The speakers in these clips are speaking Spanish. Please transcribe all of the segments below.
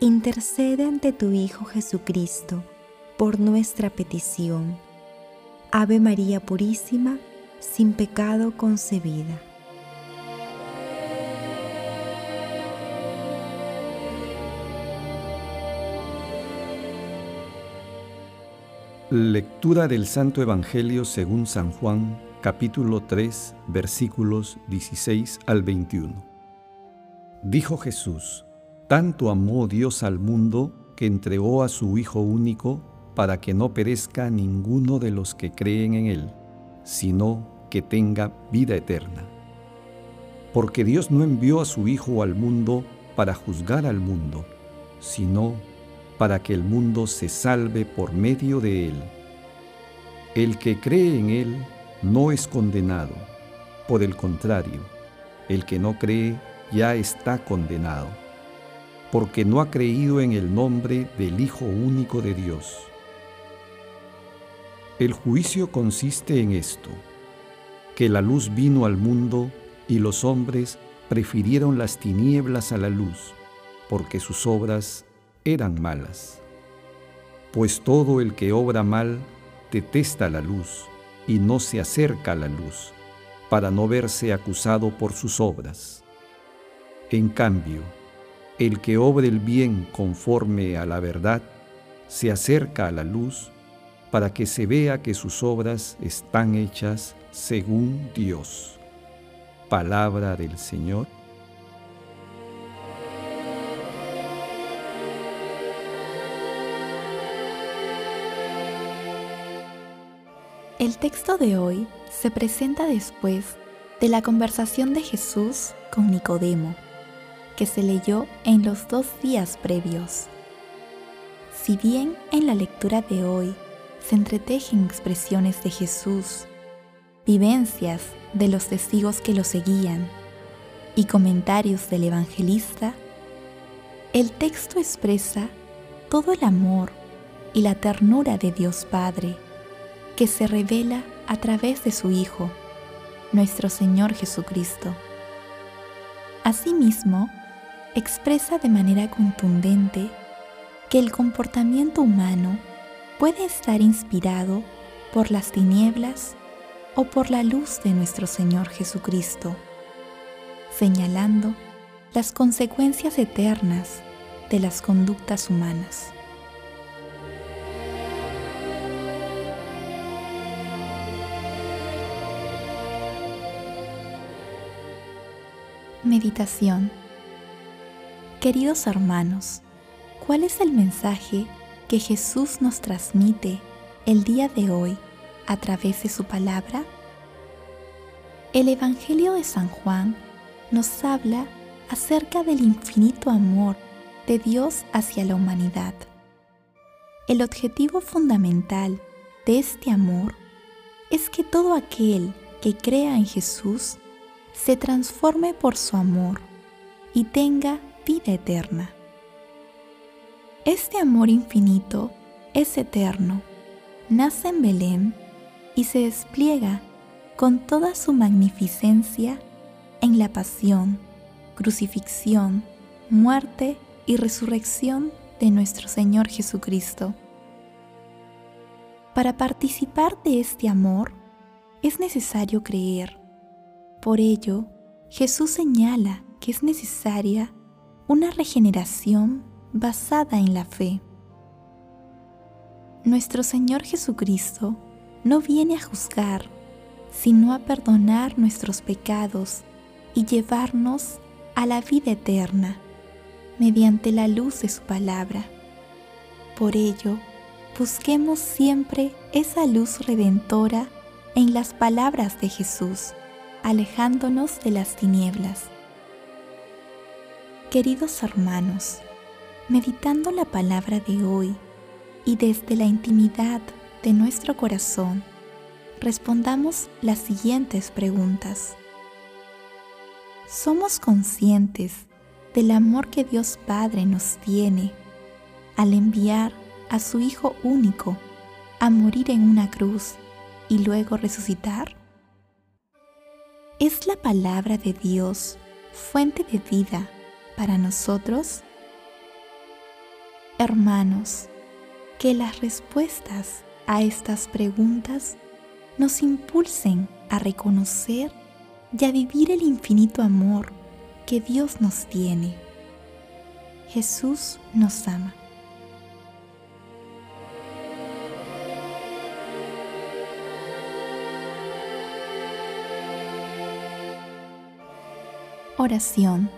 intercede ante tu Hijo Jesucristo por nuestra petición. Ave María Purísima, sin pecado concebida. Lectura del Santo Evangelio según San Juan, capítulo 3, versículos 16 al 21. Dijo Jesús, tanto amó Dios al mundo que entregó a su Hijo único para que no perezca ninguno de los que creen en Él, sino que tenga vida eterna. Porque Dios no envió a su Hijo al mundo para juzgar al mundo, sino para que el mundo se salve por medio de Él. El que cree en Él no es condenado, por el contrario, el que no cree ya está condenado porque no ha creído en el nombre del Hijo único de Dios. El juicio consiste en esto, que la luz vino al mundo y los hombres prefirieron las tinieblas a la luz, porque sus obras eran malas. Pues todo el que obra mal detesta la luz y no se acerca a la luz, para no verse acusado por sus obras. En cambio, el que obre el bien conforme a la verdad se acerca a la luz para que se vea que sus obras están hechas según Dios. Palabra del Señor. El texto de hoy se presenta después de la conversación de Jesús con Nicodemo que se leyó en los dos días previos. Si bien en la lectura de hoy se entretejen expresiones de Jesús, vivencias de los testigos que lo seguían y comentarios del evangelista, el texto expresa todo el amor y la ternura de Dios Padre que se revela a través de su Hijo, nuestro Señor Jesucristo. Asimismo, expresa de manera contundente que el comportamiento humano puede estar inspirado por las tinieblas o por la luz de nuestro Señor Jesucristo, señalando las consecuencias eternas de las conductas humanas. Meditación Queridos hermanos, ¿cuál es el mensaje que Jesús nos transmite el día de hoy a través de su palabra? El Evangelio de San Juan nos habla acerca del infinito amor de Dios hacia la humanidad. El objetivo fundamental de este amor es que todo aquel que crea en Jesús se transforme por su amor y tenga vida eterna. Este amor infinito es eterno, nace en Belén y se despliega con toda su magnificencia en la pasión, crucifixión, muerte y resurrección de nuestro Señor Jesucristo. Para participar de este amor es necesario creer. Por ello, Jesús señala que es necesaria una regeneración basada en la fe. Nuestro Señor Jesucristo no viene a juzgar, sino a perdonar nuestros pecados y llevarnos a la vida eterna mediante la luz de su palabra. Por ello, busquemos siempre esa luz redentora en las palabras de Jesús, alejándonos de las tinieblas. Queridos hermanos, meditando la palabra de hoy y desde la intimidad de nuestro corazón, respondamos las siguientes preguntas. ¿Somos conscientes del amor que Dios Padre nos tiene al enviar a su Hijo único a morir en una cruz y luego resucitar? ¿Es la palabra de Dios fuente de vida para nosotros? Hermanos, que las respuestas a estas preguntas nos impulsen a reconocer y a vivir el infinito amor que Dios nos tiene. Jesús nos ama. Oración.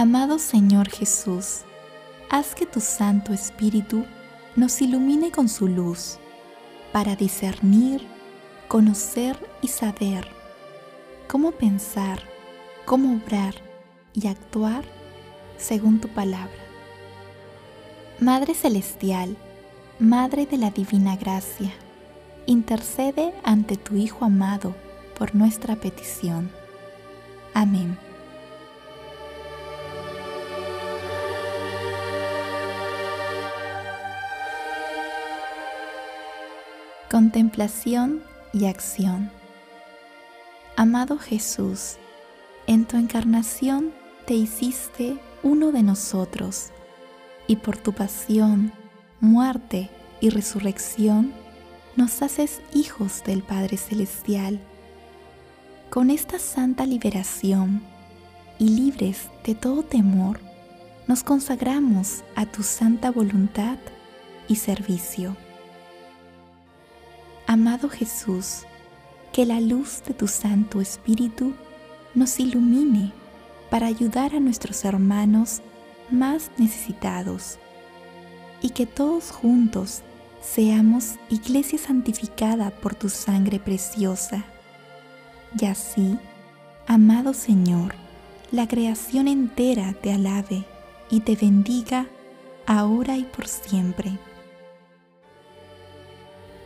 Amado Señor Jesús, haz que tu Santo Espíritu nos ilumine con su luz para discernir, conocer y saber cómo pensar, cómo obrar y actuar según tu palabra. Madre Celestial, Madre de la Divina Gracia, intercede ante tu Hijo amado por nuestra petición. Amén. Contemplación y acción. Amado Jesús, en tu encarnación te hiciste uno de nosotros y por tu pasión, muerte y resurrección nos haces hijos del Padre Celestial. Con esta santa liberación y libres de todo temor, nos consagramos a tu santa voluntad y servicio. Amado Jesús, que la luz de tu Santo Espíritu nos ilumine para ayudar a nuestros hermanos más necesitados y que todos juntos seamos iglesia santificada por tu sangre preciosa. Y así, amado Señor, la creación entera te alabe y te bendiga ahora y por siempre.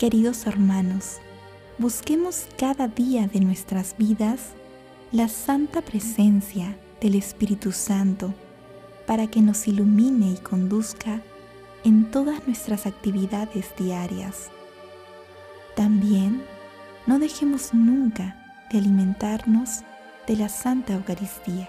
Queridos hermanos, busquemos cada día de nuestras vidas la santa presencia del Espíritu Santo para que nos ilumine y conduzca en todas nuestras actividades diarias. También no dejemos nunca de alimentarnos de la Santa Eucaristía.